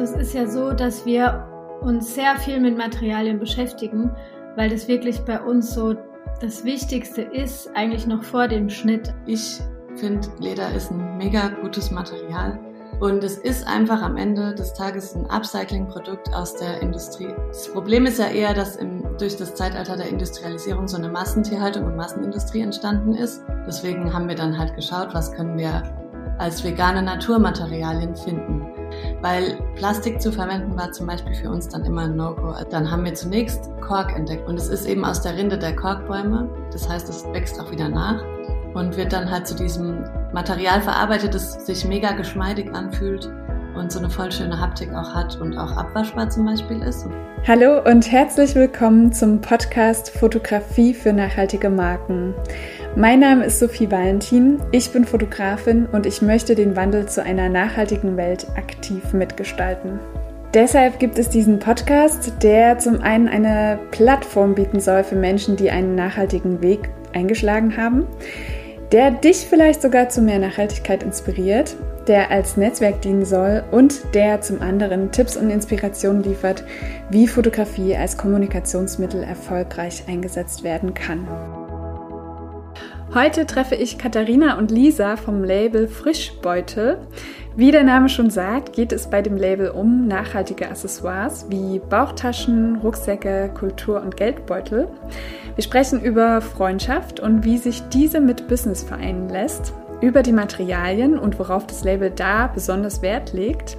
Also es ist ja so, dass wir uns sehr viel mit Materialien beschäftigen, weil das wirklich bei uns so das Wichtigste ist, eigentlich noch vor dem Schnitt. Ich finde, Leder ist ein mega gutes Material. Und es ist einfach am Ende des Tages ein Upcycling-Produkt aus der Industrie. Das Problem ist ja eher, dass im, durch das Zeitalter der Industrialisierung so eine Massentierhaltung und Massenindustrie entstanden ist. Deswegen haben wir dann halt geschaut, was können wir als vegane Naturmaterialien finden. Weil Plastik zu verwenden war zum Beispiel für uns dann immer ein No-Go. Dann haben wir zunächst Kork entdeckt und es ist eben aus der Rinde der Korkbäume. Das heißt, es wächst auch wieder nach und wird dann halt zu diesem Material verarbeitet, das sich mega geschmeidig anfühlt und so eine voll schöne Haptik auch hat und auch abwaschbar zum Beispiel ist. Hallo und herzlich willkommen zum Podcast Fotografie für nachhaltige Marken. Mein Name ist Sophie Valentin, ich bin Fotografin und ich möchte den Wandel zu einer nachhaltigen Welt aktiv mitgestalten. Deshalb gibt es diesen Podcast, der zum einen eine Plattform bieten soll für Menschen, die einen nachhaltigen Weg eingeschlagen haben, der dich vielleicht sogar zu mehr Nachhaltigkeit inspiriert, der als Netzwerk dienen soll und der zum anderen Tipps und Inspirationen liefert, wie Fotografie als Kommunikationsmittel erfolgreich eingesetzt werden kann. Heute treffe ich Katharina und Lisa vom Label Frischbeutel. Wie der Name schon sagt, geht es bei dem Label um nachhaltige Accessoires wie Bauchtaschen, Rucksäcke, Kultur- und Geldbeutel. Wir sprechen über Freundschaft und wie sich diese mit Business vereinen lässt, über die Materialien und worauf das Label da besonders Wert legt.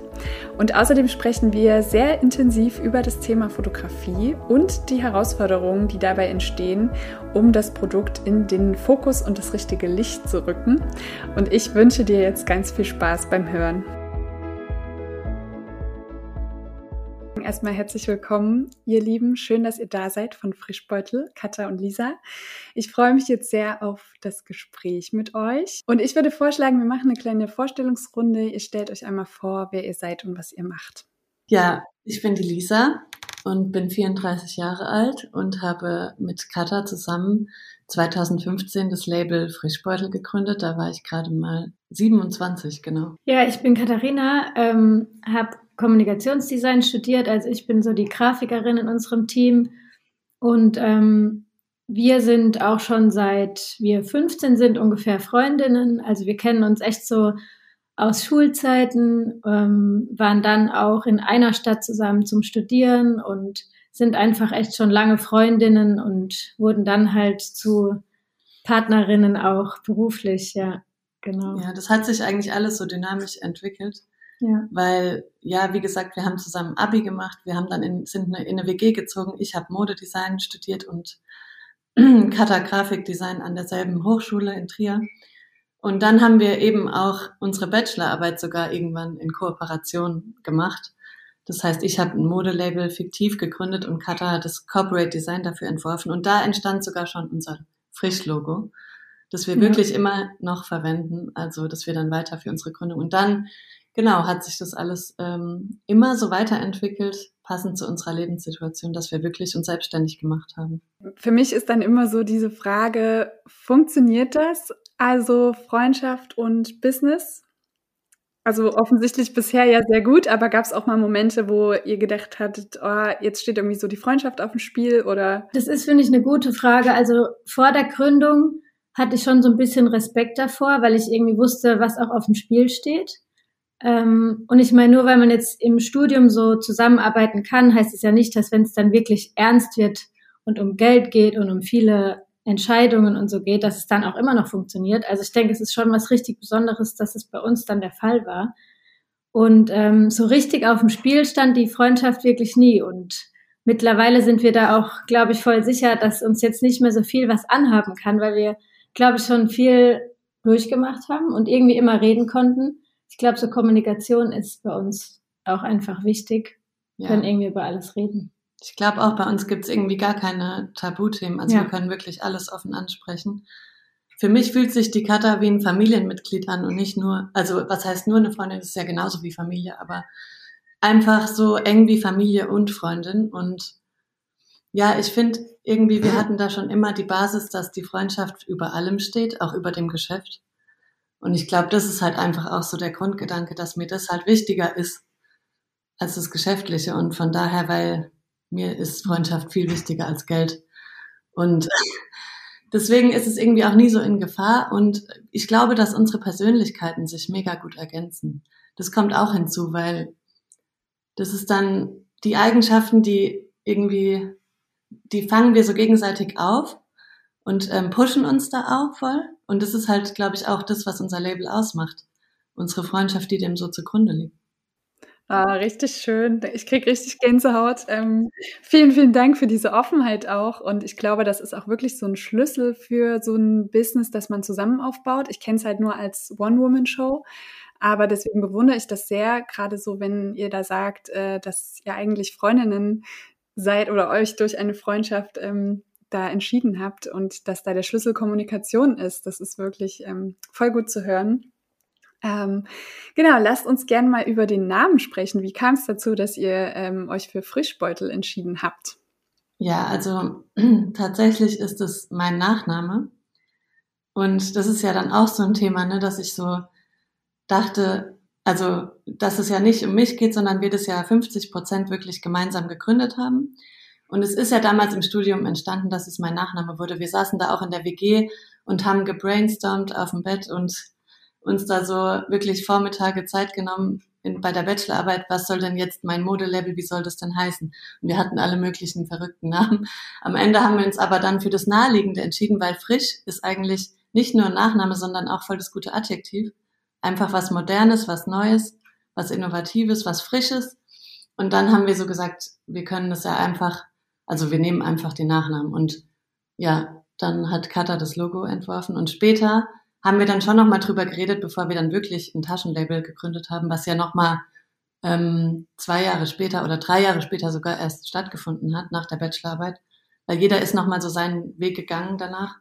Und außerdem sprechen wir sehr intensiv über das Thema Fotografie und die Herausforderungen, die dabei entstehen, um das Produkt in den Fokus und das richtige Licht zu rücken. Und ich wünsche dir jetzt ganz viel Spaß beim Hören. Erstmal herzlich willkommen, ihr Lieben. Schön, dass ihr da seid von Frischbeutel, Katha und Lisa. Ich freue mich jetzt sehr auf das Gespräch mit euch. Und ich würde vorschlagen, wir machen eine kleine Vorstellungsrunde. Ihr stellt euch einmal vor, wer ihr seid und was ihr macht. Ja, ich bin die Lisa und bin 34 Jahre alt und habe mit Katha zusammen 2015 das Label Frischbeutel gegründet. Da war ich gerade mal 27, genau. Ja, ich bin Katharina, ähm, habe Kommunikationsdesign studiert. Also ich bin so die Grafikerin in unserem Team. Und ähm, wir sind auch schon seit wir 15 sind ungefähr Freundinnen. Also wir kennen uns echt so aus Schulzeiten, ähm, waren dann auch in einer Stadt zusammen zum Studieren und sind einfach echt schon lange Freundinnen und wurden dann halt zu Partnerinnen auch beruflich, ja, genau. Ja, das hat sich eigentlich alles so dynamisch entwickelt. Ja. Weil, ja, wie gesagt, wir haben zusammen Abi gemacht, wir haben dann in, sind in eine WG gezogen. Ich habe Modedesign studiert und Kata Grafikdesign an derselben Hochschule in Trier. Und dann haben wir eben auch unsere Bachelorarbeit sogar irgendwann in Kooperation gemacht. Das heißt, ich habe ein Modelabel fiktiv gegründet und Kata hat das Corporate Design dafür entworfen. Und da entstand sogar schon unser Frischlogo, das wir ja. wirklich immer noch verwenden. Also, das wir dann weiter für unsere Gründung. Und dann genau, hat sich das alles ähm, immer so weiterentwickelt, passend zu unserer Lebenssituation, dass wir wirklich uns selbstständig gemacht haben. Für mich ist dann immer so diese Frage, funktioniert das? Also Freundschaft und Business? Also offensichtlich bisher ja sehr gut, aber gab es auch mal Momente, wo ihr gedacht hattet, oh, jetzt steht irgendwie so die Freundschaft auf dem Spiel oder? Das ist, finde ich, eine gute Frage. Also vor der Gründung hatte ich schon so ein bisschen Respekt davor, weil ich irgendwie wusste, was auch auf dem Spiel steht. Ähm, und ich meine, nur weil man jetzt im Studium so zusammenarbeiten kann, heißt es ja nicht, dass wenn es dann wirklich ernst wird und um Geld geht und um viele Entscheidungen und so geht, dass es dann auch immer noch funktioniert. Also ich denke, es ist schon was richtig Besonderes, dass es bei uns dann der Fall war. Und ähm, so richtig auf dem Spiel stand die Freundschaft wirklich nie. Und mittlerweile sind wir da auch, glaube ich, voll sicher, dass uns jetzt nicht mehr so viel was anhaben kann, weil wir, glaube ich, schon viel durchgemacht haben und irgendwie immer reden konnten ich glaube, so Kommunikation ist bei uns auch einfach wichtig. Wir ja. können irgendwie über alles reden. Ich glaube auch bei uns gibt es irgendwie gar keine Tabuthemen. Also ja. wir können wirklich alles offen ansprechen. Für mich fühlt sich die Kata wie ein Familienmitglied an und nicht nur, also was heißt nur eine Freundin, das ist ja genauso wie Familie, aber einfach so eng wie Familie und Freundin. Und ja, ich finde irgendwie, wir hatten da schon immer die Basis, dass die Freundschaft über allem steht, auch über dem Geschäft. Und ich glaube, das ist halt einfach auch so der Grundgedanke, dass mir das halt wichtiger ist als das Geschäftliche. Und von daher, weil mir ist Freundschaft viel wichtiger als Geld. Und deswegen ist es irgendwie auch nie so in Gefahr. Und ich glaube, dass unsere Persönlichkeiten sich mega gut ergänzen. Das kommt auch hinzu, weil das ist dann die Eigenschaften, die irgendwie, die fangen wir so gegenseitig auf und ähm, pushen uns da auch voll. Und das ist halt, glaube ich, auch das, was unser Label ausmacht. Unsere Freundschaft, die dem so zugrunde liegt. Ah, richtig schön. Ich kriege richtig Gänsehaut. Ähm, vielen, vielen Dank für diese Offenheit auch. Und ich glaube, das ist auch wirklich so ein Schlüssel für so ein Business, das man zusammen aufbaut. Ich kenne es halt nur als One-Woman-Show. Aber deswegen bewundere ich das sehr, gerade so, wenn ihr da sagt, äh, dass ihr eigentlich Freundinnen seid oder euch durch eine Freundschaft ähm, da entschieden habt und dass da der Schlüssel Kommunikation ist. Das ist wirklich ähm, voll gut zu hören. Ähm, genau, lasst uns gerne mal über den Namen sprechen. Wie kam es dazu, dass ihr ähm, euch für Frischbeutel entschieden habt? Ja, also tatsächlich ist es mein Nachname. Und das ist ja dann auch so ein Thema, ne, dass ich so dachte, also, dass es ja nicht um mich geht, sondern wir das ja 50 Prozent wirklich gemeinsam gegründet haben. Und es ist ja damals im Studium entstanden, dass es mein Nachname wurde. Wir saßen da auch in der WG und haben gebrainstormt auf dem Bett und uns da so wirklich Vormittage Zeit genommen in, bei der Bachelorarbeit, was soll denn jetzt mein Modelabel, wie soll das denn heißen? Und wir hatten alle möglichen verrückten Namen. Am Ende haben wir uns aber dann für das Naheliegende entschieden, weil frisch ist eigentlich nicht nur ein Nachname, sondern auch voll das gute Adjektiv. Einfach was Modernes, was Neues, was Innovatives, was Frisches. Und dann haben wir so gesagt, wir können das ja einfach also wir nehmen einfach den Nachnamen und ja, dann hat Kata das Logo entworfen und später haben wir dann schon nochmal drüber geredet, bevor wir dann wirklich ein Taschenlabel gegründet haben, was ja nochmal ähm, zwei Jahre später oder drei Jahre später sogar erst stattgefunden hat, nach der Bachelorarbeit. Weil jeder ist nochmal so seinen Weg gegangen danach.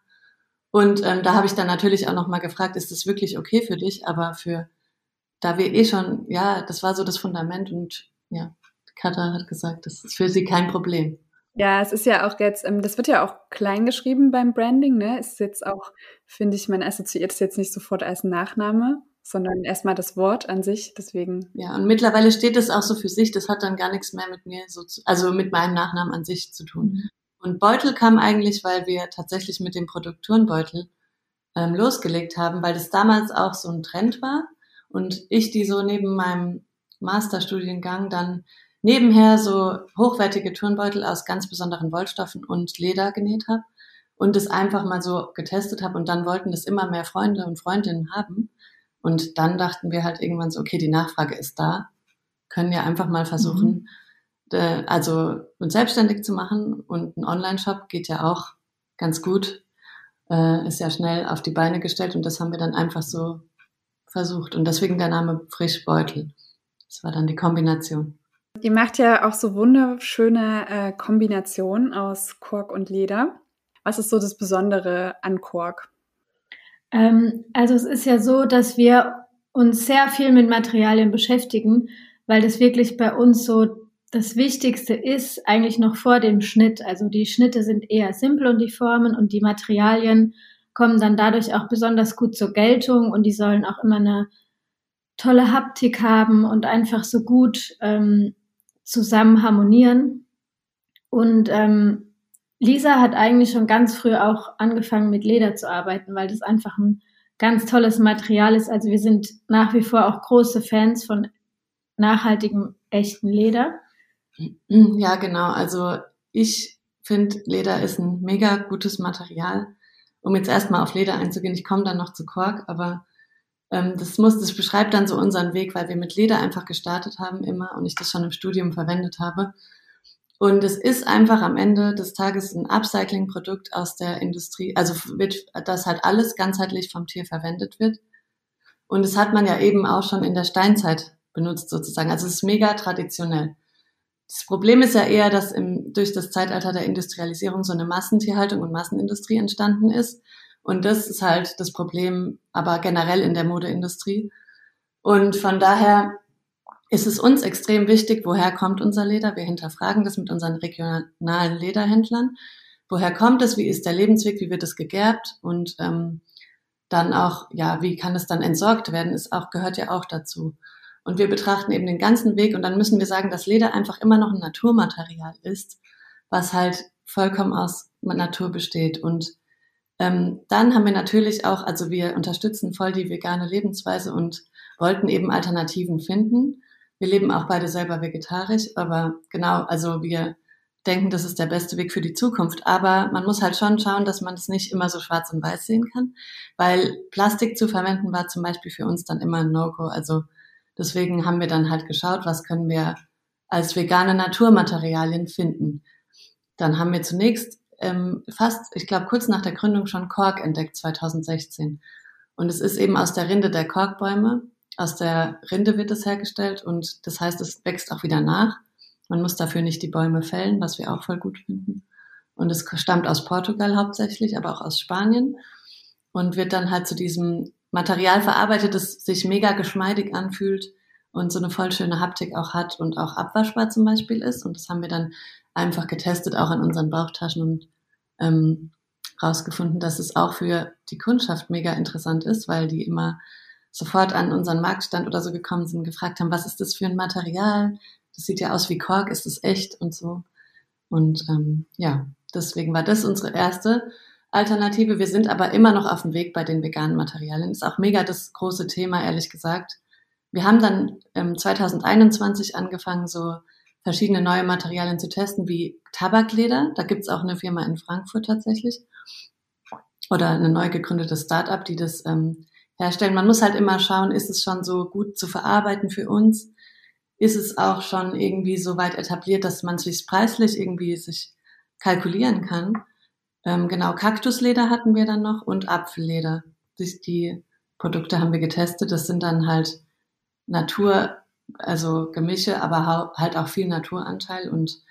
Und ähm, da habe ich dann natürlich auch nochmal gefragt, ist das wirklich okay für dich? Aber für, da wir eh schon, ja, das war so das Fundament und ja, Katha hat gesagt, das ist für sie kein Problem. Ja, es ist ja auch jetzt, ähm, das wird ja auch klein geschrieben beim Branding, ne? Ist jetzt auch, finde ich, man assoziiert es jetzt nicht sofort als Nachname, sondern erstmal das Wort an sich, deswegen. Ja, und mittlerweile steht es auch so für sich, das hat dann gar nichts mehr mit mir so zu, also mit meinem Nachnamen an sich zu tun. Und Beutel kam eigentlich, weil wir tatsächlich mit dem Produkt Turnbeutel ähm, losgelegt haben, weil das damals auch so ein Trend war und ich die so neben meinem Masterstudiengang dann nebenher so hochwertige Turnbeutel aus ganz besonderen Wollstoffen und Leder genäht habe und das einfach mal so getestet habe und dann wollten das immer mehr Freunde und Freundinnen haben. Und dann dachten wir halt irgendwann so, okay, die Nachfrage ist da, können ja einfach mal versuchen, mhm. äh, also uns selbstständig zu machen und ein Online-Shop geht ja auch ganz gut, äh, ist ja schnell auf die Beine gestellt und das haben wir dann einfach so versucht und deswegen der Name Frischbeutel. Das war dann die Kombination. Ihr macht ja auch so wunderschöne äh, Kombinationen aus Kork und Leder. Was ist so das Besondere an Kork? Ähm, also es ist ja so, dass wir uns sehr viel mit Materialien beschäftigen, weil das wirklich bei uns so das Wichtigste ist, eigentlich noch vor dem Schnitt. Also die Schnitte sind eher simpel und die Formen und die Materialien kommen dann dadurch auch besonders gut zur Geltung und die sollen auch immer eine tolle Haptik haben und einfach so gut ähm, zusammen harmonieren. Und ähm, Lisa hat eigentlich schon ganz früh auch angefangen mit Leder zu arbeiten, weil das einfach ein ganz tolles Material ist. Also wir sind nach wie vor auch große Fans von nachhaltigem, echten Leder. Ja, genau. Also ich finde, Leder ist ein mega gutes Material. Um jetzt erstmal auf Leder einzugehen, ich komme dann noch zu Kork, aber ähm, das muss, das beschreibt dann so unseren Weg, weil wir mit Leder einfach gestartet haben immer und ich das schon im Studium verwendet habe. Und es ist einfach am Ende des Tages ein Upcycling-Produkt aus der Industrie, also wird, das halt alles ganzheitlich vom Tier verwendet wird. Und das hat man ja eben auch schon in der Steinzeit benutzt sozusagen. Also es ist mega traditionell. Das Problem ist ja eher, dass im, durch das Zeitalter der Industrialisierung so eine Massentierhaltung und Massenindustrie entstanden ist und das ist halt das Problem, aber generell in der Modeindustrie. Und von daher ist es uns extrem wichtig, woher kommt unser Leder. Wir hinterfragen das mit unseren regionalen Lederhändlern. Woher kommt es? Wie ist der Lebensweg? Wie wird es gegerbt? Und ähm, dann auch, ja, wie kann es dann entsorgt werden? Ist auch gehört ja auch dazu. Und wir betrachten eben den ganzen Weg und dann müssen wir sagen, dass Leder einfach immer noch ein Naturmaterial ist, was halt vollkommen aus Natur besteht. Und ähm, dann haben wir natürlich auch, also wir unterstützen voll die vegane Lebensweise und wollten eben Alternativen finden. Wir leben auch beide selber vegetarisch, aber genau, also wir denken, das ist der beste Weg für die Zukunft. Aber man muss halt schon schauen, dass man es nicht immer so schwarz und weiß sehen kann, weil Plastik zu verwenden war zum Beispiel für uns dann immer ein No-Go. Also deswegen haben wir dann halt geschaut, was können wir als vegane Naturmaterialien finden. Dann haben wir zunächst ähm, fast, ich glaube, kurz nach der Gründung schon Kork entdeckt, 2016. Und es ist eben aus der Rinde der Korkbäume. Aus der Rinde wird es hergestellt und das heißt, es wächst auch wieder nach. Man muss dafür nicht die Bäume fällen, was wir auch voll gut finden. Und es stammt aus Portugal hauptsächlich, aber auch aus Spanien und wird dann halt zu diesem Material verarbeitet, das sich mega geschmeidig anfühlt und so eine voll schöne Haptik auch hat und auch abwaschbar zum Beispiel ist. Und das haben wir dann einfach getestet, auch an unseren Bauchtaschen und ähm, rausgefunden, dass es auch für die Kundschaft mega interessant ist, weil die immer sofort an unseren Marktstand oder so gekommen sind, gefragt haben, was ist das für ein Material? das sieht ja aus wie Kork, ist es echt und so. Und ähm, ja, deswegen war das unsere erste Alternative. Wir sind aber immer noch auf dem Weg bei den veganen Materialien. Ist auch mega das große Thema, ehrlich gesagt. Wir haben dann ähm, 2021 angefangen, so verschiedene neue Materialien zu testen, wie Tabakleder. Da gibt's auch eine Firma in Frankfurt tatsächlich. Oder eine neu gegründete Start-up, die das ähm, herstellen. Man muss halt immer schauen, ist es schon so gut zu verarbeiten für uns? ist es auch schon irgendwie so weit etabliert, dass man sich preislich irgendwie sich kalkulieren kann. Ähm, genau, Kaktusleder hatten wir dann noch und Apfelleder. Die, die Produkte haben wir getestet. Das sind dann halt Natur, also Gemische, aber halt auch viel Naturanteil. Und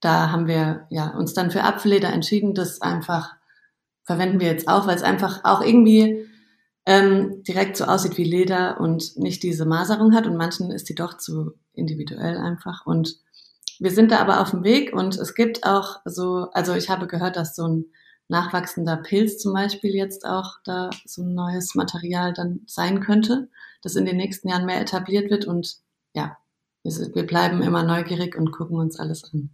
da haben wir ja uns dann für Apfelleder entschieden. Das einfach verwenden wir jetzt auch, weil es einfach auch irgendwie ähm, direkt so aussieht wie Leder und nicht diese Maserung hat und manchen ist die doch zu individuell einfach und wir sind da aber auf dem Weg und es gibt auch so, also ich habe gehört, dass so ein nachwachsender Pilz zum Beispiel jetzt auch da so ein neues Material dann sein könnte, das in den nächsten Jahren mehr etabliert wird und ja, wir bleiben immer neugierig und gucken uns alles an.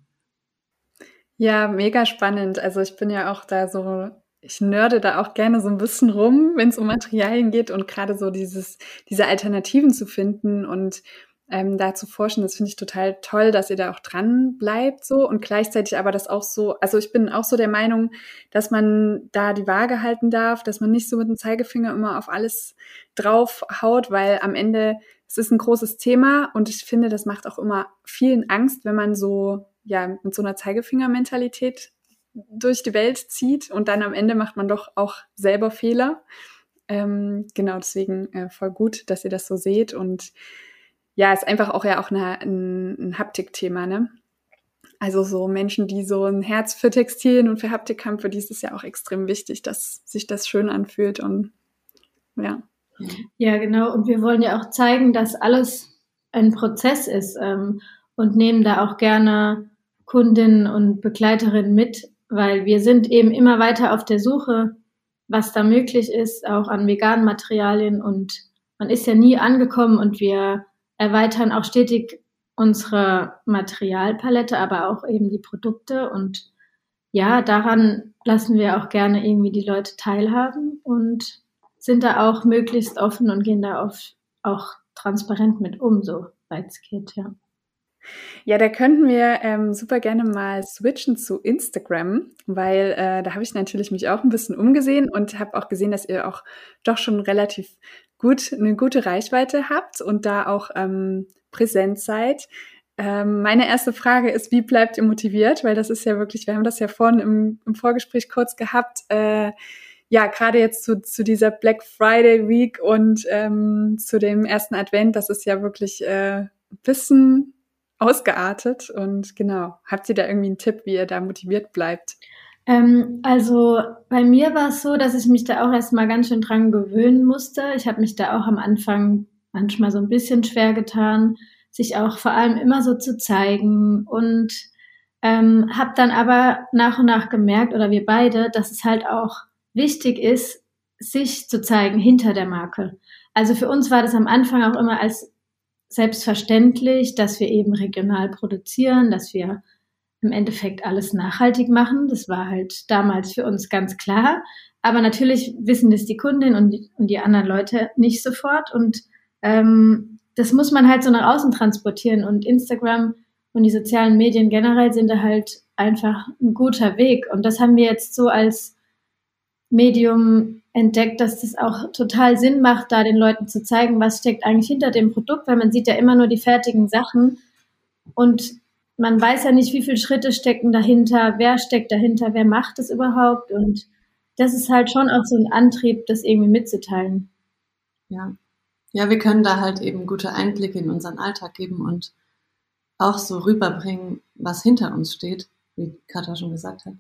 Ja, mega spannend. Also ich bin ja auch da so ich nörde da auch gerne so ein bisschen rum, wenn es um Materialien geht und gerade so dieses, diese Alternativen zu finden und ähm, da zu forschen, das finde ich total toll, dass ihr da auch dran bleibt so und gleichzeitig aber das auch so, also ich bin auch so der Meinung, dass man da die Waage halten darf, dass man nicht so mit dem Zeigefinger immer auf alles drauf haut, weil am Ende es ist ein großes Thema und ich finde, das macht auch immer vielen Angst, wenn man so ja mit so einer Zeigefingermentalität durch die Welt zieht und dann am Ende macht man doch auch selber Fehler. Ähm, genau, deswegen äh, voll gut, dass ihr das so seht und ja, ist einfach auch ja auch eine, ein, ein Haptikthema, ne? Also so Menschen, die so ein Herz für Textilien und für Haptik haben, für die ist es ja auch extrem wichtig, dass sich das schön anfühlt und ja. Ja, genau. Und wir wollen ja auch zeigen, dass alles ein Prozess ist ähm, und nehmen da auch gerne Kundinnen und Begleiterinnen mit, weil wir sind eben immer weiter auf der Suche, was da möglich ist, auch an veganen Materialien und man ist ja nie angekommen und wir erweitern auch stetig unsere Materialpalette, aber auch eben die Produkte und ja, daran lassen wir auch gerne irgendwie die Leute teilhaben und sind da auch möglichst offen und gehen da oft auch transparent mit um, so weit es geht, ja. Ja, da könnten wir ähm, super gerne mal switchen zu Instagram, weil äh, da habe ich natürlich mich auch ein bisschen umgesehen und habe auch gesehen, dass ihr auch doch schon relativ gut eine gute Reichweite habt und da auch ähm, präsent seid. Ähm, meine erste Frage ist, wie bleibt ihr motiviert? Weil das ist ja wirklich, wir haben das ja vorhin im, im Vorgespräch kurz gehabt. Äh, ja, gerade jetzt zu, zu dieser Black Friday Week und ähm, zu dem ersten Advent, das ist ja wirklich äh, bisschen ausgeartet. Und genau, habt ihr da irgendwie einen Tipp, wie ihr da motiviert bleibt? Ähm, also bei mir war es so, dass ich mich da auch erstmal ganz schön dran gewöhnen musste. Ich habe mich da auch am Anfang manchmal so ein bisschen schwer getan, sich auch vor allem immer so zu zeigen und ähm, habe dann aber nach und nach gemerkt, oder wir beide, dass es halt auch wichtig ist, sich zu zeigen hinter der Marke. Also für uns war das am Anfang auch immer als selbstverständlich, dass wir eben regional produzieren, dass wir im Endeffekt alles nachhaltig machen. Das war halt damals für uns ganz klar. Aber natürlich wissen das die Kundin und die, und die anderen Leute nicht sofort. Und ähm, das muss man halt so nach außen transportieren. Und Instagram und die sozialen Medien generell sind da halt einfach ein guter Weg. Und das haben wir jetzt so als Medium entdeckt, dass das auch total Sinn macht, da den Leuten zu zeigen, was steckt eigentlich hinter dem Produkt, weil man sieht ja immer nur die fertigen Sachen und man weiß ja nicht, wie viele Schritte stecken dahinter, wer steckt dahinter, wer macht es überhaupt und das ist halt schon auch so ein Antrieb, das irgendwie mitzuteilen. Ja. Ja, wir können da halt eben gute Einblicke in unseren Alltag geben und auch so rüberbringen, was hinter uns steht, wie Katha schon gesagt hat.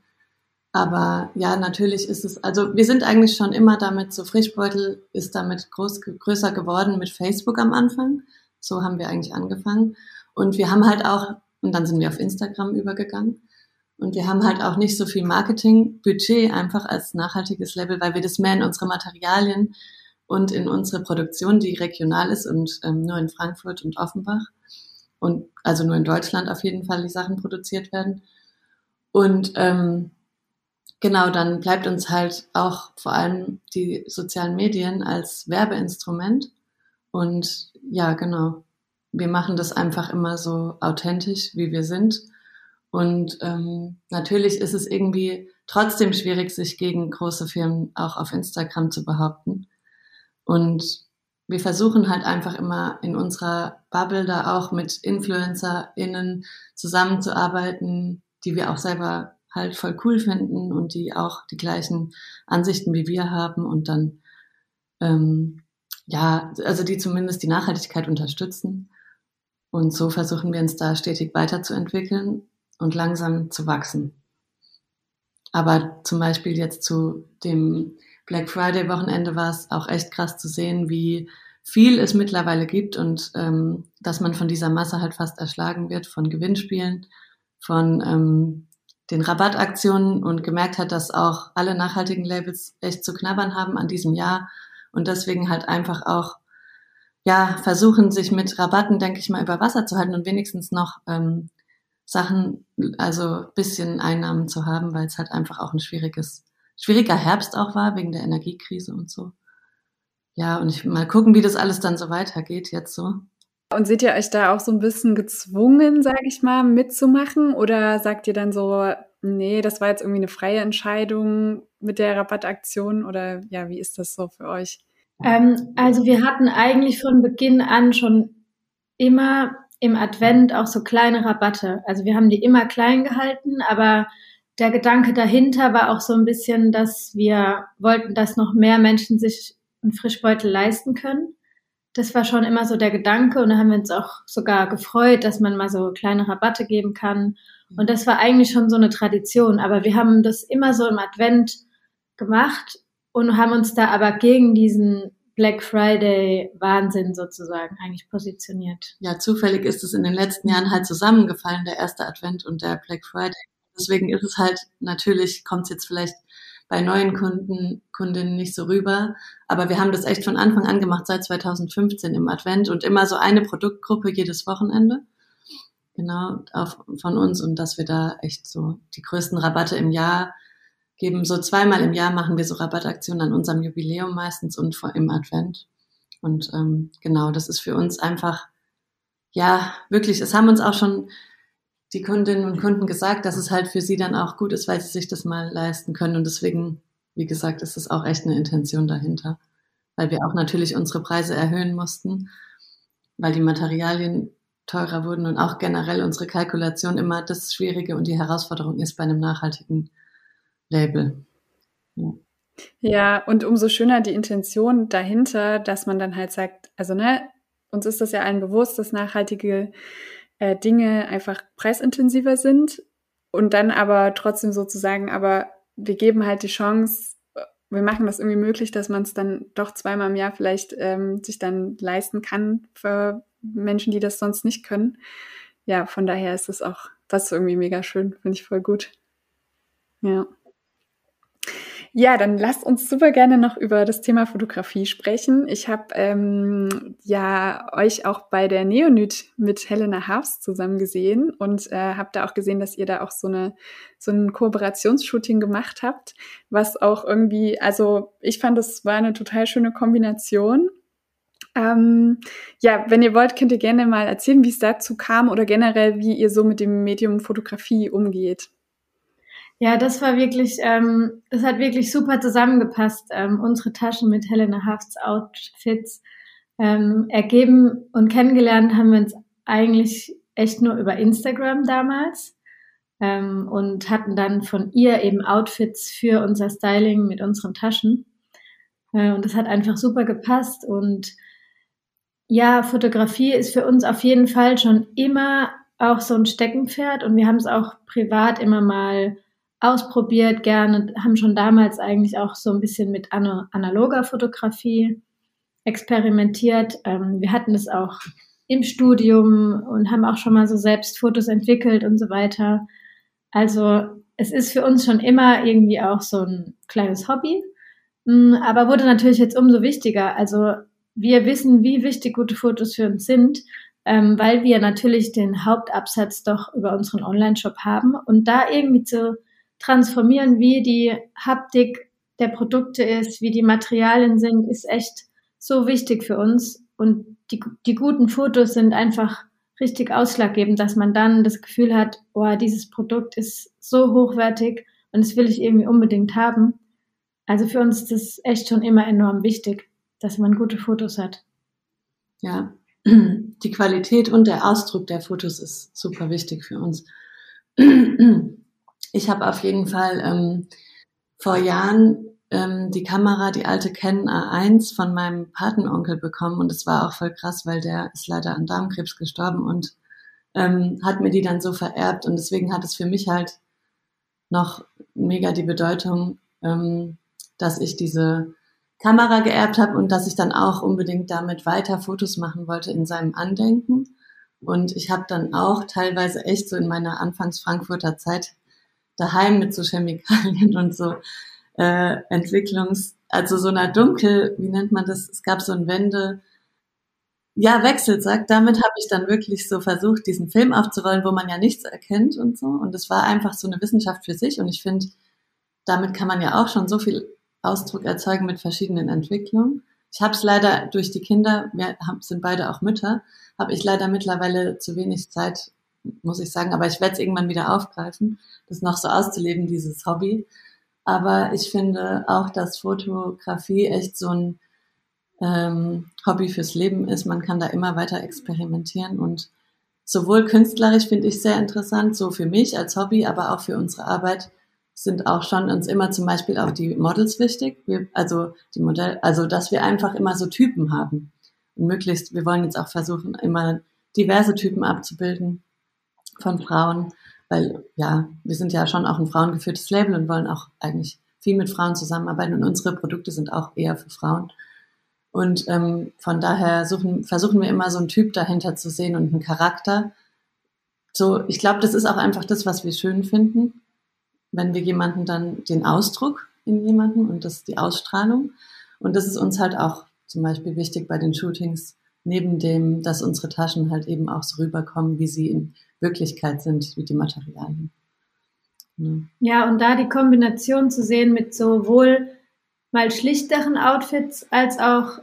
Aber ja, natürlich ist es, also wir sind eigentlich schon immer damit, so Frischbeutel ist damit groß, größer geworden mit Facebook am Anfang. So haben wir eigentlich angefangen. Und wir haben halt auch, und dann sind wir auf Instagram übergegangen. Und wir haben halt auch nicht so viel Marketingbudget einfach als nachhaltiges Label, weil wir das mehr in unsere Materialien und in unsere Produktion, die regional ist und ähm, nur in Frankfurt und Offenbach und also nur in Deutschland auf jeden Fall die Sachen produziert werden. Und ähm, genau, dann bleibt uns halt auch vor allem die sozialen Medien als Werbeinstrument. Und ja, genau, wir machen das einfach immer so authentisch, wie wir sind und ähm, natürlich ist es irgendwie trotzdem schwierig, sich gegen große Firmen auch auf Instagram zu behaupten. Und wir versuchen halt einfach immer in unserer Bubble da auch mit InfluencerInnen zusammenzuarbeiten, die wir auch selber halt voll cool finden und die auch die gleichen Ansichten wie wir haben und dann ähm, ja, also die zumindest die Nachhaltigkeit unterstützen. Und so versuchen wir uns da stetig weiterzuentwickeln und langsam zu wachsen. Aber zum Beispiel jetzt zu dem Black Friday Wochenende war es auch echt krass zu sehen, wie viel es mittlerweile gibt und ähm, dass man von dieser Masse halt fast erschlagen wird von Gewinnspielen, von ähm, den Rabattaktionen und gemerkt hat, dass auch alle nachhaltigen Labels echt zu knabbern haben an diesem Jahr und deswegen halt einfach auch ja versuchen, sich mit Rabatten, denke ich mal, über Wasser zu halten und wenigstens noch ähm, Sachen, also bisschen Einnahmen zu haben, weil es halt einfach auch ein schwieriges, schwieriger Herbst auch war wegen der Energiekrise und so. Ja, und ich mal gucken, wie das alles dann so weitergeht jetzt so. Und seht ihr euch da auch so ein bisschen gezwungen, sage ich mal, mitzumachen? Oder sagt ihr dann so, nee, das war jetzt irgendwie eine freie Entscheidung mit der Rabattaktion? Oder ja, wie ist das so für euch? Ähm, also wir hatten eigentlich von Beginn an schon immer im Advent auch so kleine Rabatte. Also wir haben die immer klein gehalten, aber der Gedanke dahinter war auch so ein bisschen, dass wir wollten, dass noch mehr Menschen sich einen Frischbeutel leisten können. Das war schon immer so der Gedanke und da haben wir uns auch sogar gefreut, dass man mal so kleine Rabatte geben kann. Und das war eigentlich schon so eine Tradition. Aber wir haben das immer so im Advent gemacht und haben uns da aber gegen diesen Black Friday Wahnsinn sozusagen eigentlich positioniert. Ja, zufällig ist es in den letzten Jahren halt zusammengefallen, der erste Advent und der Black Friday. Deswegen ist es halt, natürlich kommt es jetzt vielleicht bei neuen Kunden, Kundinnen nicht so rüber. Aber wir haben das echt von Anfang an gemacht, seit 2015 im Advent und immer so eine Produktgruppe jedes Wochenende. Genau, auf, von uns und dass wir da echt so die größten Rabatte im Jahr geben so zweimal im Jahr machen wir so Rabattaktionen an unserem Jubiläum meistens und vor, im Advent. Und ähm, genau, das ist für uns einfach, ja, wirklich, es haben uns auch schon die Kundinnen und Kunden gesagt, dass es halt für sie dann auch gut ist, weil sie sich das mal leisten können. Und deswegen, wie gesagt, ist es auch echt eine Intention dahinter. Weil wir auch natürlich unsere Preise erhöhen mussten, weil die Materialien teurer wurden und auch generell unsere Kalkulation immer das Schwierige und die Herausforderung ist bei einem nachhaltigen Label. Ja. ja, und umso schöner die Intention dahinter, dass man dann halt sagt, also ne, uns ist das ja allen bewusst, dass nachhaltige äh, Dinge einfach preisintensiver sind und dann aber trotzdem sozusagen, aber wir geben halt die Chance, wir machen das irgendwie möglich, dass man es dann doch zweimal im Jahr vielleicht ähm, sich dann leisten kann für Menschen, die das sonst nicht können. Ja, von daher ist es auch das irgendwie mega schön, finde ich voll gut. Ja. Ja, dann lasst uns super gerne noch über das Thema Fotografie sprechen. Ich habe ähm, ja euch auch bei der Neonit mit Helena Hafs zusammen gesehen und äh, habe da auch gesehen, dass ihr da auch so eine so ein Kooperationsshooting gemacht habt, was auch irgendwie, also ich fand, das war eine total schöne Kombination. Ähm, ja, wenn ihr wollt, könnt ihr gerne mal erzählen, wie es dazu kam oder generell, wie ihr so mit dem Medium Fotografie umgeht. Ja, das war wirklich, ähm, das hat wirklich super zusammengepasst. Ähm, unsere Taschen mit Helena Hafts Outfits ähm, ergeben und kennengelernt haben wir uns eigentlich echt nur über Instagram damals ähm, und hatten dann von ihr eben Outfits für unser Styling mit unseren Taschen. Äh, und das hat einfach super gepasst und ja, Fotografie ist für uns auf jeden Fall schon immer auch so ein Steckenpferd und wir haben es auch privat immer mal ausprobiert, gerne, haben schon damals eigentlich auch so ein bisschen mit analoger Fotografie experimentiert. Ähm, wir hatten es auch im Studium und haben auch schon mal so selbst Fotos entwickelt und so weiter. Also es ist für uns schon immer irgendwie auch so ein kleines Hobby, mm, aber wurde natürlich jetzt umso wichtiger. Also wir wissen, wie wichtig gute Fotos für uns sind, ähm, weil wir natürlich den Hauptabsatz doch über unseren Online-Shop haben und da irgendwie zu transformieren, wie die Haptik der Produkte ist, wie die Materialien sind, ist echt so wichtig für uns. Und die, die guten Fotos sind einfach richtig ausschlaggebend, dass man dann das Gefühl hat, oh, dieses Produkt ist so hochwertig und das will ich irgendwie unbedingt haben. Also für uns ist das echt schon immer enorm wichtig, dass man gute Fotos hat. Ja, die Qualität und der Ausdruck der Fotos ist super wichtig für uns. Ich habe auf jeden Fall ähm, vor Jahren ähm, die Kamera, die alte Canon A1 von meinem Patenonkel bekommen und es war auch voll krass, weil der ist leider an Darmkrebs gestorben und ähm, hat mir die dann so vererbt und deswegen hat es für mich halt noch mega die Bedeutung, ähm, dass ich diese Kamera geerbt habe und dass ich dann auch unbedingt damit weiter Fotos machen wollte in seinem Andenken. Und ich habe dann auch teilweise echt so in meiner Anfangs-Frankfurter Zeit daheim mit so Chemikalien und so äh, Entwicklungs, also so einer dunkel, wie nennt man das? Es gab so ein Wände, ja, Wechselsack. Damit habe ich dann wirklich so versucht, diesen Film aufzurollen, wo man ja nichts erkennt und so. Und es war einfach so eine Wissenschaft für sich. Und ich finde, damit kann man ja auch schon so viel Ausdruck erzeugen mit verschiedenen Entwicklungen. Ich habe es leider durch die Kinder, wir sind beide auch Mütter, habe ich leider mittlerweile zu wenig Zeit, muss ich sagen. Aber ich werde es irgendwann wieder aufgreifen, das noch so auszuleben, dieses Hobby. Aber ich finde auch, dass Fotografie echt so ein ähm, Hobby fürs Leben ist. Man kann da immer weiter experimentieren und sowohl künstlerisch finde ich sehr interessant, so für mich als Hobby, aber auch für unsere Arbeit sind auch schon uns immer zum Beispiel auch die Models wichtig. Wir, also die Modell, also dass wir einfach immer so Typen haben. Und möglichst, wir wollen jetzt auch versuchen, immer diverse Typen abzubilden von Frauen weil ja, wir sind ja schon auch ein frauengeführtes Label und wollen auch eigentlich viel mit Frauen zusammenarbeiten und unsere Produkte sind auch eher für Frauen. Und ähm, von daher suchen, versuchen wir immer so einen Typ dahinter zu sehen und einen Charakter. So, ich glaube, das ist auch einfach das, was wir schön finden, wenn wir jemanden dann den Ausdruck in jemanden und das die Ausstrahlung. Und das ist uns halt auch zum Beispiel wichtig bei den Shootings, neben dem, dass unsere Taschen halt eben auch so rüberkommen, wie sie in Wirklichkeit sind, wie die Materialien. Ja. ja, und da die Kombination zu sehen mit sowohl mal schlichteren Outfits als auch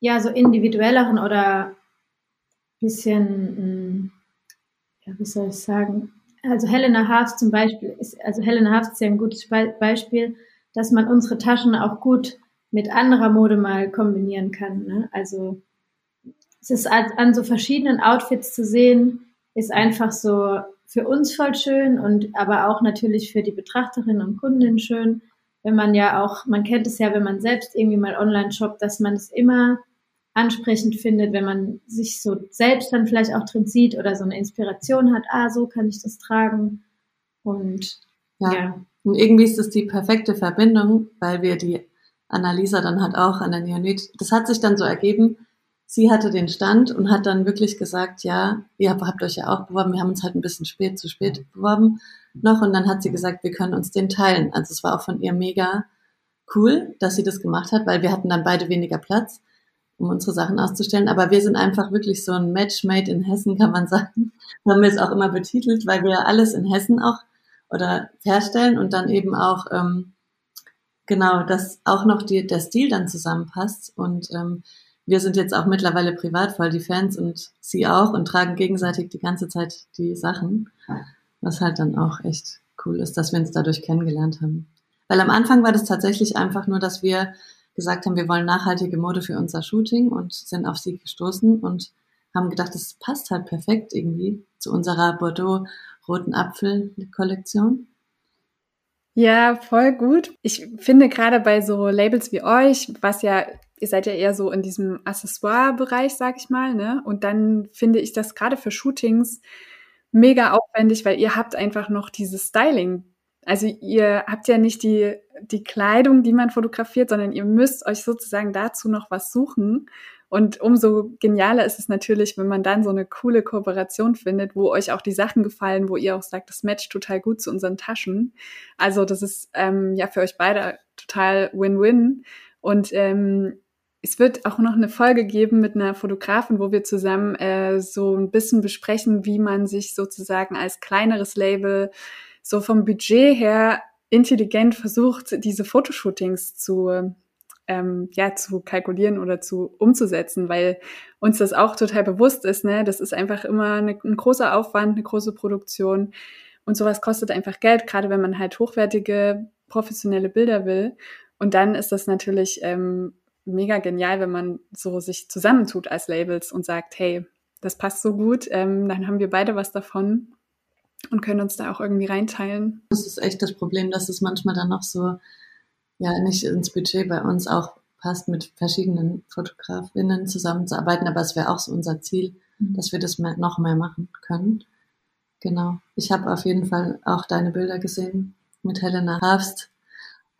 ja so individuelleren oder bisschen, hm, ja, wie soll ich sagen, also Helena Hafs zum Beispiel ist, also Helena Hafs ist ja ein gutes Beispiel, dass man unsere Taschen auch gut mit anderer Mode mal kombinieren kann. Ne? Also es ist an so verschiedenen Outfits zu sehen, ist einfach so für uns voll schön und aber auch natürlich für die Betrachterinnen und Kundinnen schön, wenn man ja auch, man kennt es ja, wenn man selbst irgendwie mal online shoppt, dass man es immer ansprechend findet, wenn man sich so selbst dann vielleicht auch drin sieht oder so eine Inspiration hat, ah, so kann ich das tragen. Und ja. ja. Und irgendwie ist es die perfekte Verbindung, weil wir die Annalisa dann hat auch an der Neonit, das hat sich dann so ergeben, sie hatte den Stand und hat dann wirklich gesagt, ja, ihr habt euch ja auch beworben, wir haben uns halt ein bisschen spät zu spät beworben noch und dann hat sie gesagt, wir können uns den teilen. Also es war auch von ihr mega cool, dass sie das gemacht hat, weil wir hatten dann beide weniger Platz, um unsere Sachen auszustellen. Aber wir sind einfach wirklich so ein Match made in Hessen, kann man sagen. So haben wir es auch immer betitelt, weil wir alles in Hessen auch oder herstellen und dann eben auch ähm, genau, dass auch noch die, der Stil dann zusammenpasst. Und ähm, wir sind jetzt auch mittlerweile privat voll die Fans und sie auch und tragen gegenseitig die ganze Zeit die Sachen, was halt dann auch echt cool ist, dass wir uns dadurch kennengelernt haben. Weil am Anfang war das tatsächlich einfach nur, dass wir gesagt haben, wir wollen nachhaltige Mode für unser Shooting und sind auf sie gestoßen und haben gedacht, das passt halt perfekt irgendwie zu unserer Bordeaux roten Apfel Kollektion. Ja, voll gut. Ich finde gerade bei so Labels wie euch, was ja, ihr seid ja eher so in diesem Accessoire-Bereich, sag ich mal, ne? Und dann finde ich das gerade für Shootings mega aufwendig, weil ihr habt einfach noch dieses Styling. Also ihr habt ja nicht die, die Kleidung, die man fotografiert, sondern ihr müsst euch sozusagen dazu noch was suchen. Und umso genialer ist es natürlich, wenn man dann so eine coole Kooperation findet, wo euch auch die Sachen gefallen, wo ihr auch sagt, das matcht total gut zu unseren Taschen. Also das ist ähm, ja für euch beide total Win-Win. Und ähm, es wird auch noch eine Folge geben mit einer Fotografin, wo wir zusammen äh, so ein bisschen besprechen, wie man sich sozusagen als kleineres Label so vom Budget her intelligent versucht, diese Fotoshootings zu ähm, ja zu kalkulieren oder zu umzusetzen, weil uns das auch total bewusst ist. Ne, das ist einfach immer eine, ein großer Aufwand, eine große Produktion und sowas kostet einfach Geld, gerade wenn man halt hochwertige professionelle Bilder will. Und dann ist das natürlich ähm, mega genial, wenn man so sich zusammentut als Labels und sagt, hey, das passt so gut, ähm, dann haben wir beide was davon und können uns da auch irgendwie reinteilen. Das ist echt das Problem, dass es manchmal dann noch so ja nicht ins Budget bei uns auch passt, mit verschiedenen Fotografinnen zusammenzuarbeiten. Aber es wäre auch so unser Ziel, mhm. dass wir das mehr, noch mehr machen können. Genau. Ich habe auf jeden Fall auch deine Bilder gesehen mit Helena Hafst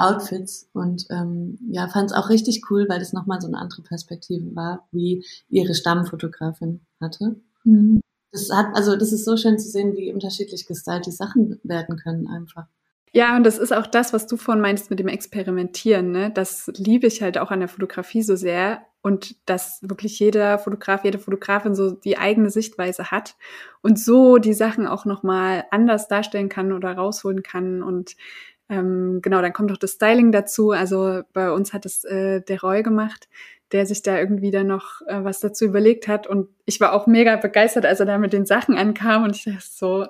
Outfits und ähm, ja, fand es auch richtig cool, weil das nochmal so eine andere Perspektive war, wie ihre Stammfotografin hatte. Mhm. Das hat, also das ist so schön zu sehen, wie unterschiedlich gestylt die Sachen werden können einfach. Ja, und das ist auch das, was du vorhin meinst mit dem Experimentieren. Ne? Das liebe ich halt auch an der Fotografie so sehr. Und dass wirklich jeder Fotograf, jede Fotografin so die eigene Sichtweise hat und so die Sachen auch nochmal anders darstellen kann oder rausholen kann. Und ähm, genau, dann kommt auch das Styling dazu. Also bei uns hat es äh, der Roy gemacht, der sich da irgendwie dann noch äh, was dazu überlegt hat. Und ich war auch mega begeistert, als er da mit den Sachen ankam. Und ich dachte so,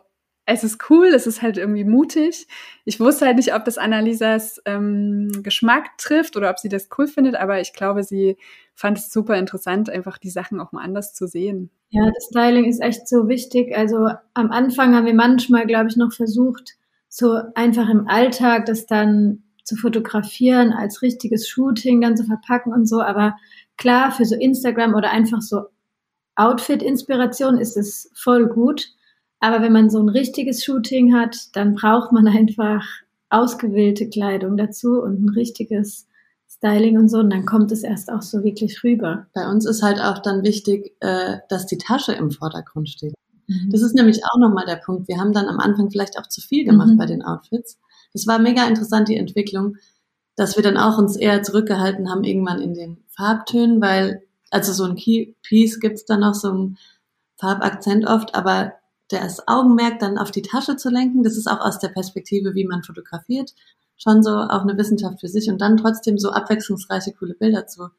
es ist cool, es ist halt irgendwie mutig. Ich wusste halt nicht, ob das Annalisas ähm, Geschmack trifft oder ob sie das cool findet, aber ich glaube, sie fand es super interessant, einfach die Sachen auch mal anders zu sehen. Ja, das Styling ist echt so wichtig. Also am Anfang haben wir manchmal, glaube ich, noch versucht, so einfach im Alltag das dann zu fotografieren, als richtiges Shooting dann zu verpacken und so. Aber klar, für so Instagram oder einfach so Outfit-Inspiration ist es voll gut. Aber wenn man so ein richtiges Shooting hat, dann braucht man einfach ausgewählte Kleidung dazu und ein richtiges Styling und so. Und dann kommt es erst auch so wirklich rüber. Bei uns ist halt auch dann wichtig, äh, dass die Tasche im Vordergrund steht. Mhm. Das ist nämlich auch nochmal der Punkt. Wir haben dann am Anfang vielleicht auch zu viel gemacht mhm. bei den Outfits. Das war mega interessant, die Entwicklung, dass wir dann auch uns eher zurückgehalten haben, irgendwann in den Farbtönen, weil, also so ein Key Piece gibt's dann noch so ein Farbakzent oft, aber das Augenmerk dann auf die Tasche zu lenken. Das ist auch aus der Perspektive, wie man fotografiert, schon so auch eine Wissenschaft für sich und dann trotzdem so abwechslungsreiche, coole Bilder zu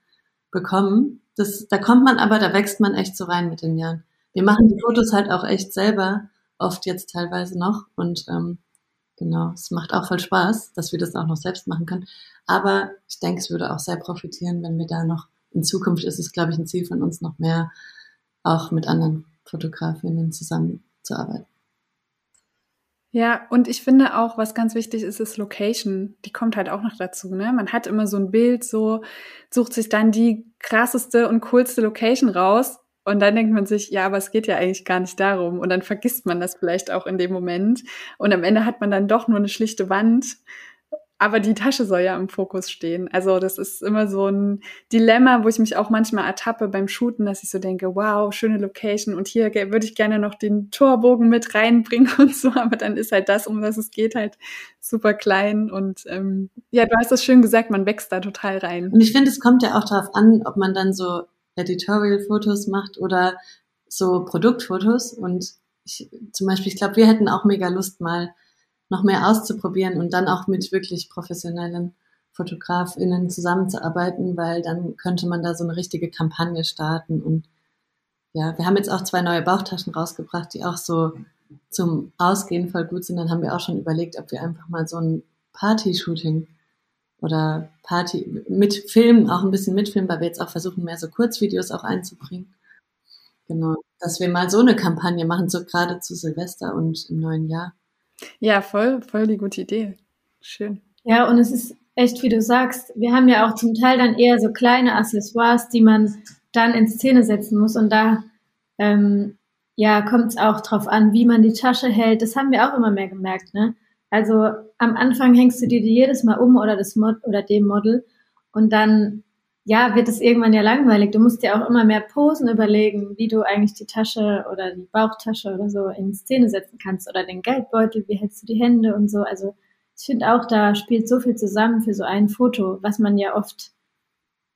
bekommen. Das, da kommt man aber, da wächst man echt so rein mit den Jahren. Wir machen die Fotos halt auch echt selber, oft jetzt teilweise noch und ähm, genau, es macht auch voll Spaß, dass wir das auch noch selbst machen können. Aber ich denke, es würde auch sehr profitieren, wenn wir da noch in Zukunft ist es, glaube ich, ein Ziel von uns noch mehr auch mit anderen Fotografinnen zusammen zu arbeiten. Ja, und ich finde auch, was ganz wichtig ist, ist Location. Die kommt halt auch noch dazu. Ne? Man hat immer so ein Bild, so sucht sich dann die krasseste und coolste Location raus. Und dann denkt man sich, ja, aber es geht ja eigentlich gar nicht darum. Und dann vergisst man das vielleicht auch in dem Moment. Und am Ende hat man dann doch nur eine schlichte Wand. aber die Tasche soll ja im Fokus stehen. Also das ist immer so ein Dilemma, wo ich mich auch manchmal ertappe beim Shooten, dass ich so denke, wow, schöne Location und hier würde ich gerne noch den Torbogen mit reinbringen und so, aber dann ist halt das, um das es geht, halt super klein und ähm, ja, du hast das schön gesagt, man wächst da total rein. Und ich finde, es kommt ja auch darauf an, ob man dann so Editorial-Fotos macht oder so Produktfotos und ich, zum Beispiel, ich glaube, wir hätten auch mega Lust mal noch mehr auszuprobieren und dann auch mit wirklich professionellen FotografInnen zusammenzuarbeiten, weil dann könnte man da so eine richtige Kampagne starten. Und ja, wir haben jetzt auch zwei neue Bauchtaschen rausgebracht, die auch so zum Ausgehen voll gut sind. Dann haben wir auch schon überlegt, ob wir einfach mal so ein Party-Shooting oder Party mit Film, auch ein bisschen mitfilmen, weil wir jetzt auch versuchen, mehr so Kurzvideos auch einzubringen. Genau, dass wir mal so eine Kampagne machen, so gerade zu Silvester und im neuen Jahr. Ja, voll, voll die gute Idee. Schön. Ja, und es ist echt, wie du sagst, wir haben ja auch zum Teil dann eher so kleine Accessoires, die man dann in Szene setzen muss. Und da ähm, ja, kommt es auch drauf an, wie man die Tasche hält. Das haben wir auch immer mehr gemerkt. Ne? Also am Anfang hängst du dir die jedes Mal um oder das Mod oder dem Model und dann ja, wird es irgendwann ja langweilig. Du musst dir auch immer mehr Posen überlegen, wie du eigentlich die Tasche oder die Bauchtasche oder so in Szene setzen kannst oder den Geldbeutel, wie hältst du die Hände und so. Also ich finde auch, da spielt so viel zusammen für so ein Foto, was man ja oft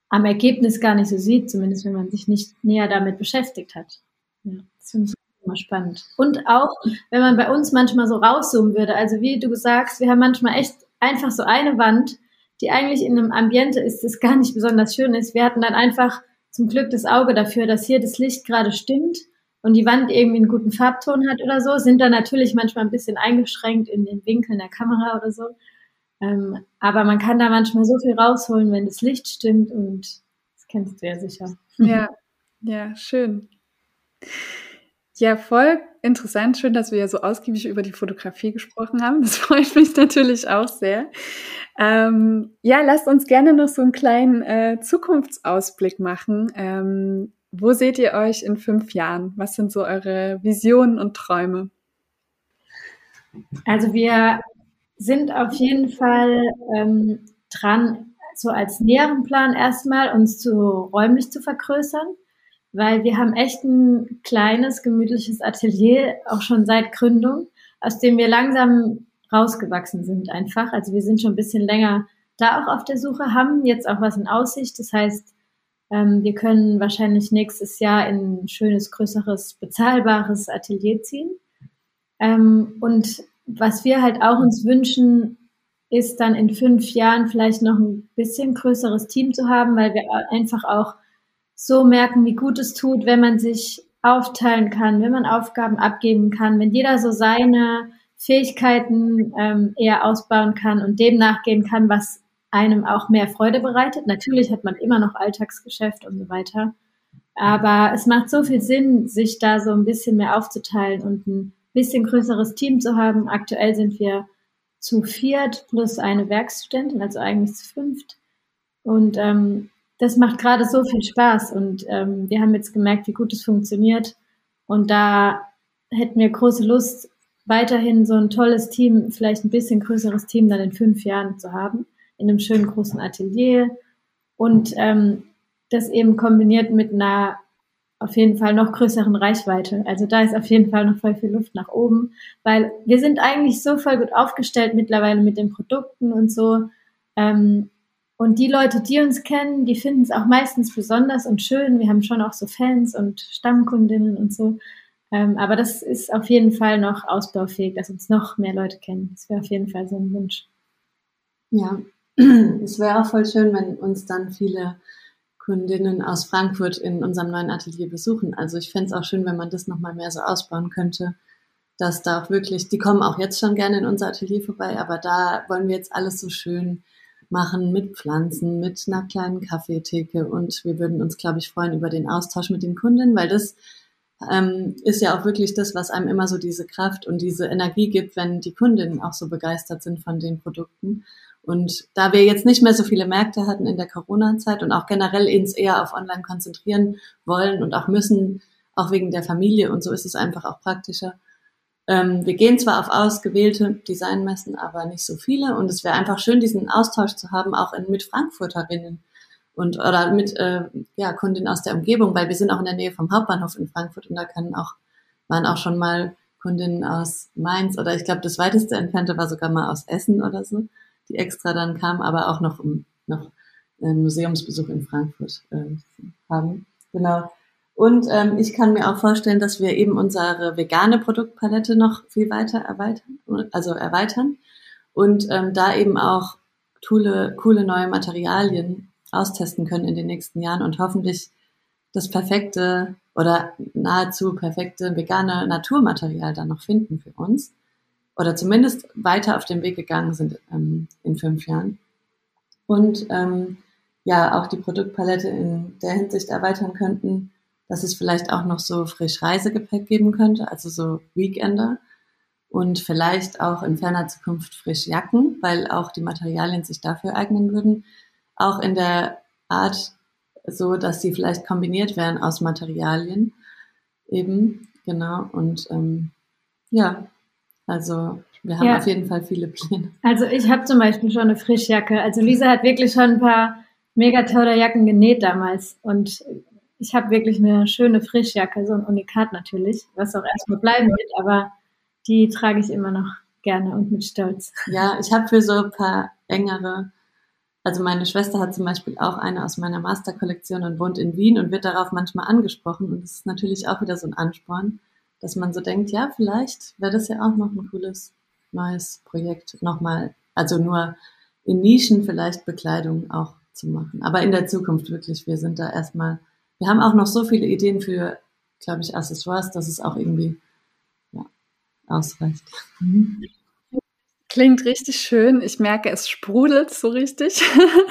am Ergebnis gar nicht so sieht, zumindest wenn man sich nicht näher damit beschäftigt hat. Ja, das finde ich immer spannend. Und auch, wenn man bei uns manchmal so rauszoomen würde, also wie du sagst, wir haben manchmal echt einfach so eine Wand, die eigentlich in einem Ambiente ist, das gar nicht besonders schön ist. Wir hatten dann einfach zum Glück das Auge dafür, dass hier das Licht gerade stimmt und die Wand irgendwie einen guten Farbton hat oder so, sind dann natürlich manchmal ein bisschen eingeschränkt in den Winkeln der Kamera oder so. Ähm, aber man kann da manchmal so viel rausholen, wenn das Licht stimmt und das kennst du ja sicher. Ja, ja, schön. Ja, voll interessant. Schön, dass wir ja so ausgiebig über die Fotografie gesprochen haben. Das freut mich natürlich auch sehr. Ähm, ja, lasst uns gerne noch so einen kleinen äh, Zukunftsausblick machen. Ähm, wo seht ihr euch in fünf Jahren? Was sind so eure Visionen und Träume? Also wir sind auf jeden Fall ähm, dran, so als näheren Plan erstmal uns zu räumlich zu vergrößern weil wir haben echt ein kleines, gemütliches Atelier, auch schon seit Gründung, aus dem wir langsam rausgewachsen sind einfach. Also wir sind schon ein bisschen länger da auch auf der Suche, haben jetzt auch was in Aussicht. Das heißt, ähm, wir können wahrscheinlich nächstes Jahr in ein schönes, größeres, bezahlbares Atelier ziehen. Ähm, und was wir halt auch uns wünschen, ist dann in fünf Jahren vielleicht noch ein bisschen größeres Team zu haben, weil wir einfach auch so merken, wie gut es tut, wenn man sich aufteilen kann, wenn man Aufgaben abgeben kann, wenn jeder so seine Fähigkeiten ähm, eher ausbauen kann und dem nachgehen kann, was einem auch mehr Freude bereitet. Natürlich hat man immer noch Alltagsgeschäft und so weiter. Aber es macht so viel Sinn, sich da so ein bisschen mehr aufzuteilen und ein bisschen größeres Team zu haben. Aktuell sind wir zu viert plus eine Werkstudentin, also eigentlich zu fünft. Und ähm, das macht gerade so viel Spaß und ähm, wir haben jetzt gemerkt, wie gut es funktioniert. Und da hätten wir große Lust, weiterhin so ein tolles Team, vielleicht ein bisschen größeres Team dann in fünf Jahren zu haben, in einem schönen großen Atelier. Und ähm, das eben kombiniert mit einer auf jeden Fall noch größeren Reichweite. Also da ist auf jeden Fall noch voll viel Luft nach oben, weil wir sind eigentlich so voll gut aufgestellt mittlerweile mit den Produkten und so. Ähm, und die Leute, die uns kennen, die finden es auch meistens besonders und schön. Wir haben schon auch so Fans und Stammkundinnen und so. Ähm, aber das ist auf jeden Fall noch ausbaufähig, dass uns noch mehr Leute kennen. Das wäre auf jeden Fall so ein Wunsch. Ja, es wäre auch voll schön, wenn uns dann viele Kundinnen aus Frankfurt in unserem neuen Atelier besuchen. Also ich fände es auch schön, wenn man das nochmal mehr so ausbauen könnte, dass da auch wirklich, die kommen auch jetzt schon gerne in unser Atelier vorbei, aber da wollen wir jetzt alles so schön machen mit Pflanzen, mit einer kleinen Kaffeetheke und wir würden uns, glaube ich, freuen über den Austausch mit den Kunden, weil das ähm, ist ja auch wirklich das, was einem immer so diese Kraft und diese Energie gibt, wenn die Kundinnen auch so begeistert sind von den Produkten. Und da wir jetzt nicht mehr so viele Märkte hatten in der Corona-Zeit und auch generell uns eher auf Online konzentrieren wollen und auch müssen, auch wegen der Familie und so ist es einfach auch praktischer, Ähm, wir gehen zwar auf ausgewählte Designmessen, aber nicht so viele. Und es wäre einfach schön, diesen Austausch zu haben, auch in, mit Frankfurterinnen und oder mit äh, ja, Kundinnen aus der Umgebung, weil wir sind auch in der Nähe vom Hauptbahnhof in Frankfurt und da können auch, waren auch schon mal Kundinnen aus Mainz oder ich glaube, das weiteste entfernte war sogar mal aus Essen oder so, die extra dann kamen, aber auch noch, noch einen Museumsbesuch in Frankfurt äh, haben. Genau. Und ähm, ich kann mir auch vorstellen, dass wir eben unsere vegane Produktpalette noch viel weiter erweitern, also erweitern und ähm, da eben auch coole, coole neue Materialien austesten können in den nächsten Jahren und hoffentlich das perfekte oder nahezu perfekte vegane Naturmaterial dann noch finden für uns oder zumindest weiter auf dem Weg gegangen sind ähm, in fünf Jahren. Und ähm, ja, auch die Produktpalette in der Hinsicht erweitern könnten, dass es vielleicht auch noch so frisch Reisegepäck geben könnte, also so Weekender und vielleicht auch in ferner Zukunft frisch Jacken, weil auch die Materialien sich dafür eignen würden. Auch in der Art so, dass sie vielleicht kombiniert werden aus Materialien eben, genau. Und ähm, ja, also wir haben ja. auf jeden Fall viele Pläne. Also ich habe zum Beispiel schon eine Frischjacke. Also Lisa hat wirklich schon ein paar mega tolle Jacken genäht damals und ich habe wirklich eine schöne Frischjacke, so ein Unikat natürlich, was auch erstmal bleiben wird, aber die trage ich immer noch gerne und mit Stolz. Ja, ich habe für so ein paar engere, also meine Schwester hat zum Beispiel auch eine aus meiner Masterkollektion und wohnt in Wien und wird darauf manchmal angesprochen und das ist natürlich auch wieder so ein Ansporn, dass man so denkt, ja, vielleicht wäre das ja auch noch ein cooles neues Projekt, nochmal, also nur in Nischen vielleicht Bekleidung auch zu machen. Aber in der Zukunft wirklich, wir sind da erstmal wir haben auch noch so viele Ideen für, glaube ich, Accessoires, dass es auch irgendwie ja, ausreicht. Mhm. Klingt richtig schön. Ich merke, es sprudelt so richtig.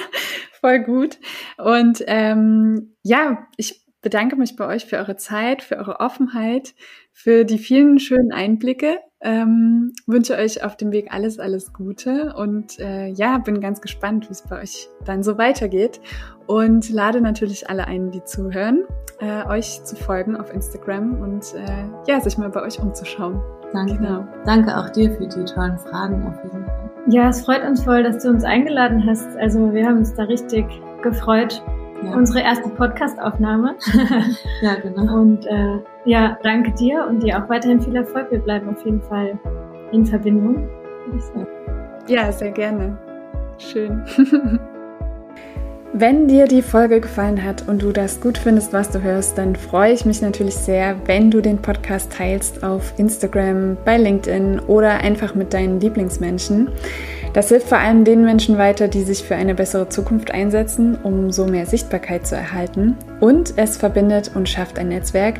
Voll gut. Und ähm, ja, ich bedanke mich bei euch für eure Zeit, für eure Offenheit, für die vielen schönen Einblicke. Ähm, wünsche euch auf dem Weg alles, alles Gute und äh, ja, bin ganz gespannt, wie es bei euch dann so weitergeht und lade natürlich alle ein, die zuhören, äh, euch zu folgen auf Instagram und äh, ja, sich mal bei euch umzuschauen. Danke. Genau. Danke auch dir für die tollen Fragen auf jeden Fall. Ja, es freut uns voll, dass du uns eingeladen hast. Also wir haben uns da richtig gefreut. Ja. Unsere erste Podcast-Aufnahme. ja, genau. Und äh, ja, danke dir und dir auch weiterhin viel Erfolg. Wir bleiben auf jeden Fall in Verbindung. Ja, sehr gerne. Schön. Wenn dir die Folge gefallen hat und du das gut findest, was du hörst, dann freue ich mich natürlich sehr, wenn du den Podcast teilst auf Instagram, bei LinkedIn oder einfach mit deinen Lieblingsmenschen. Das hilft vor allem den Menschen weiter, die sich für eine bessere Zukunft einsetzen, um so mehr Sichtbarkeit zu erhalten. Und es verbindet und schafft ein Netzwerk,